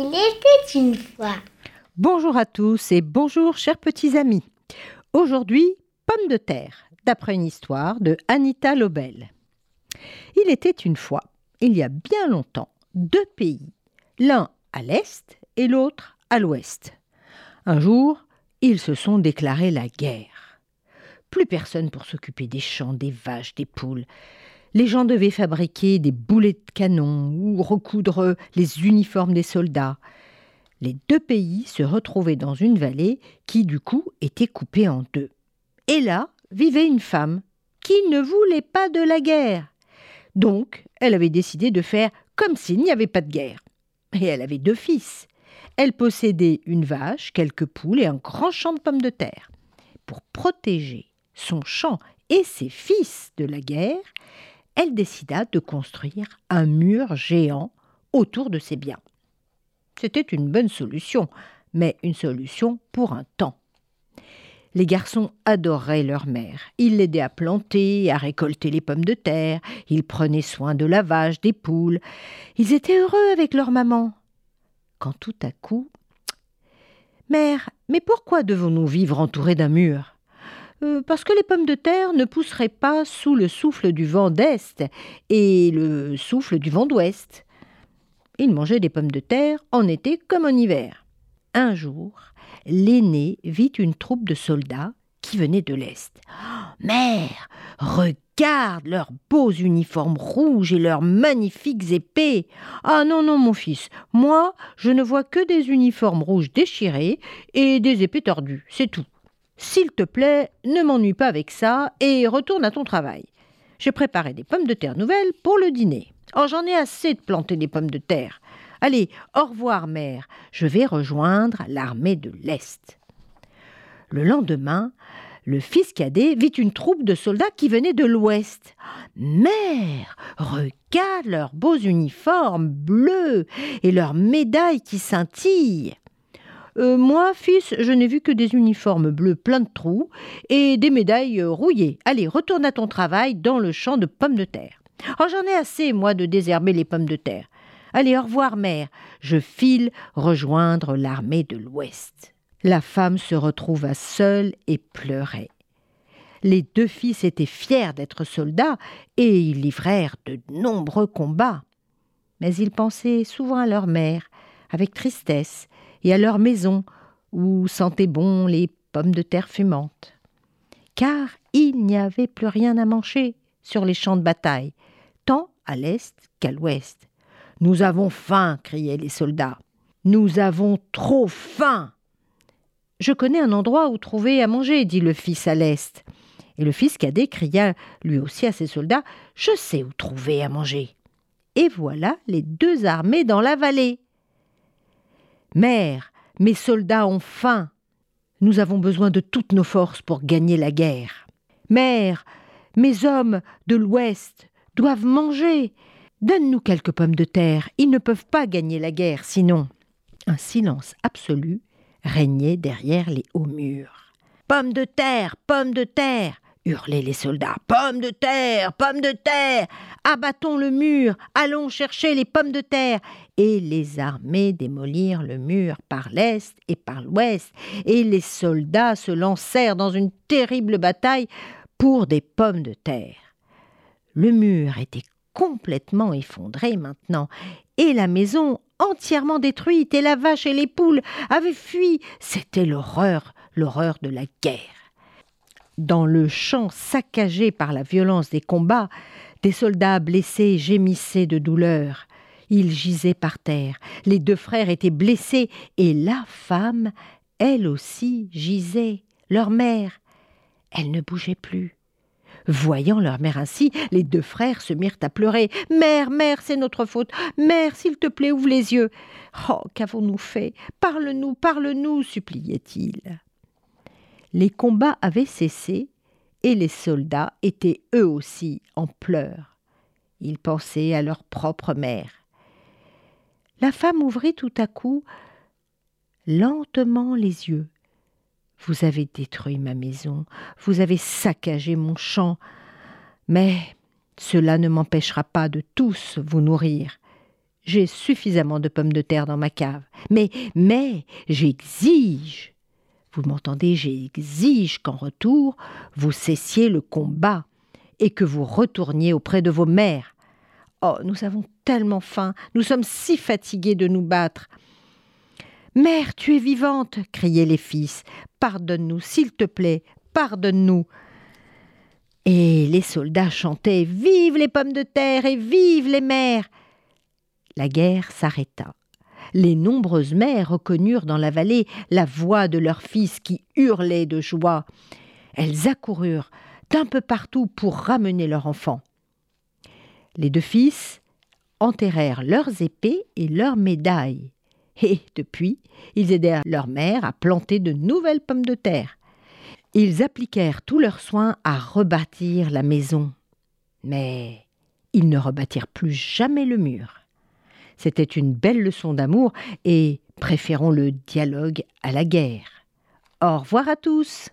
Il était une fois. Bonjour à tous et bonjour chers petits amis. Aujourd'hui, pomme de terre, d'après une histoire de Anita Lobel. Il était une fois, il y a bien longtemps, deux pays, l'un à l'est et l'autre à l'ouest. Un jour, ils se sont déclarés la guerre. Plus personne pour s'occuper des champs, des vaches, des poules. Les gens devaient fabriquer des boulets de canon ou recoudre les uniformes des soldats. Les deux pays se retrouvaient dans une vallée qui, du coup, était coupée en deux. Et là vivait une femme qui ne voulait pas de la guerre. Donc, elle avait décidé de faire comme s'il n'y avait pas de guerre. Et elle avait deux fils. Elle possédait une vache, quelques poules et un grand champ de pommes de terre. Pour protéger son champ et ses fils de la guerre, elle décida de construire un mur géant autour de ses biens. C'était une bonne solution, mais une solution pour un temps. Les garçons adoraient leur mère. Ils l'aidaient à planter, à récolter les pommes de terre, ils prenaient soin de la vache, des poules. Ils étaient heureux avec leur maman quand tout à coup. Mère, mais pourquoi devons-nous vivre entourés d'un mur? Euh, Parce que les pommes de terre ne pousseraient pas sous le souffle du vent d'Est et le souffle du vent d'Ouest. Ils mangeaient des pommes de terre en été comme en hiver. Un jour, l'aîné vit une troupe de soldats qui venaient de l'Est. Mère, Regarde leurs beaux uniformes rouges et leurs magnifiques épées. Ah non, non, mon fils, moi, je ne vois que des uniformes rouges déchirés et des épées tordues, c'est tout. S'il te plaît, ne m'ennuie pas avec ça et retourne à ton travail. J'ai préparé des pommes de terre nouvelles pour le dîner. Oh, j'en ai assez de planter des pommes de terre. Allez, au revoir, mère. Je vais rejoindre l'armée de l'Est. Le lendemain, le fils cadet vit une troupe de soldats qui venaient de l'ouest. Mère, regarde leurs beaux uniformes bleus et leurs médailles qui scintillent. Euh, moi, fils, je n'ai vu que des uniformes bleus pleins de trous et des médailles rouillées. Allez, retourne à ton travail dans le champ de pommes de terre. Oh, j'en ai assez, moi, de désherber les pommes de terre. Allez, au revoir, mère. Je file rejoindre l'armée de l'Ouest. La femme se retrouva seule et pleurait. Les deux fils étaient fiers d'être soldats et ils livrèrent de nombreux combats. Mais ils pensaient souvent à leur mère, avec tristesse, et à leur maison, où sentaient bon les pommes de terre fumantes. Car il n'y avait plus rien à manger sur les champs de bataille, tant à l'est qu'à l'ouest. Nous avons faim, criaient les soldats. Nous avons trop faim. Je connais un endroit où trouver à manger, dit le fils à l'est. Et le fils cadet cria lui aussi à ses soldats Je sais où trouver à manger. Et voilà les deux armées dans la vallée. Mère, mes soldats ont faim. Nous avons besoin de toutes nos forces pour gagner la guerre. Mère, mes hommes de l'Ouest doivent manger. Donne-nous quelques pommes de terre. Ils ne peuvent pas gagner la guerre sinon. Un silence absolu régnait derrière les hauts murs. Pommes de terre, pommes de terre hurlaient les soldats. Pommes de terre, pommes de terre Abattons le mur, allons chercher les pommes de terre Et les armées démolirent le mur par l'est et par l'ouest, et les soldats se lancèrent dans une terrible bataille pour des pommes de terre. Le mur était complètement effondré maintenant, et la maison entièrement détruite, et la vache et les poules avaient fui. C'était l'horreur, l'horreur de la guerre. Dans le champ saccagé par la violence des combats, des soldats blessés gémissaient de douleur. Ils gisaient par terre. Les deux frères étaient blessés, et la femme, elle aussi, gisait. Leur mère, elle ne bougeait plus. Voyant leur mère ainsi, les deux frères se mirent à pleurer. Mère, mère, c'est notre faute. Mère, s'il te plaît, ouvre les yeux. Oh, qu'avons-nous fait? Parle-nous, parle-nous, suppliait-il. Les combats avaient cessé, et les soldats étaient eux aussi en pleurs. Ils pensaient à leur propre mère. La femme ouvrit tout à coup lentement les yeux, Vous avez détruit ma maison, vous avez saccagé mon champ, mais cela ne m'empêchera pas de tous vous nourrir. J'ai suffisamment de pommes de terre dans ma cave. Mais, mais, j'exige. Vous m'entendez, j'exige qu'en retour, vous cessiez le combat et que vous retourniez auprès de vos mères. Oh, nous avons tellement faim, nous sommes si fatigués de nous battre. Mère, tu es vivante, criaient les fils. Pardonne-nous, s'il te plaît, pardonne-nous. Et les soldats chantaient Vive les pommes de terre et vive les mères La guerre s'arrêta. Les nombreuses mères reconnurent dans la vallée la voix de leurs fils qui hurlaient de joie. Elles accoururent d'un peu partout pour ramener leur enfant. Les deux fils enterrèrent leurs épées et leurs médailles. Et depuis, ils aidèrent leur mère à planter de nouvelles pommes de terre. Ils appliquèrent tous leurs soins à rebâtir la maison. Mais ils ne rebâtirent plus jamais le mur. C'était une belle leçon d'amour et préférons le dialogue à la guerre. Au revoir à tous.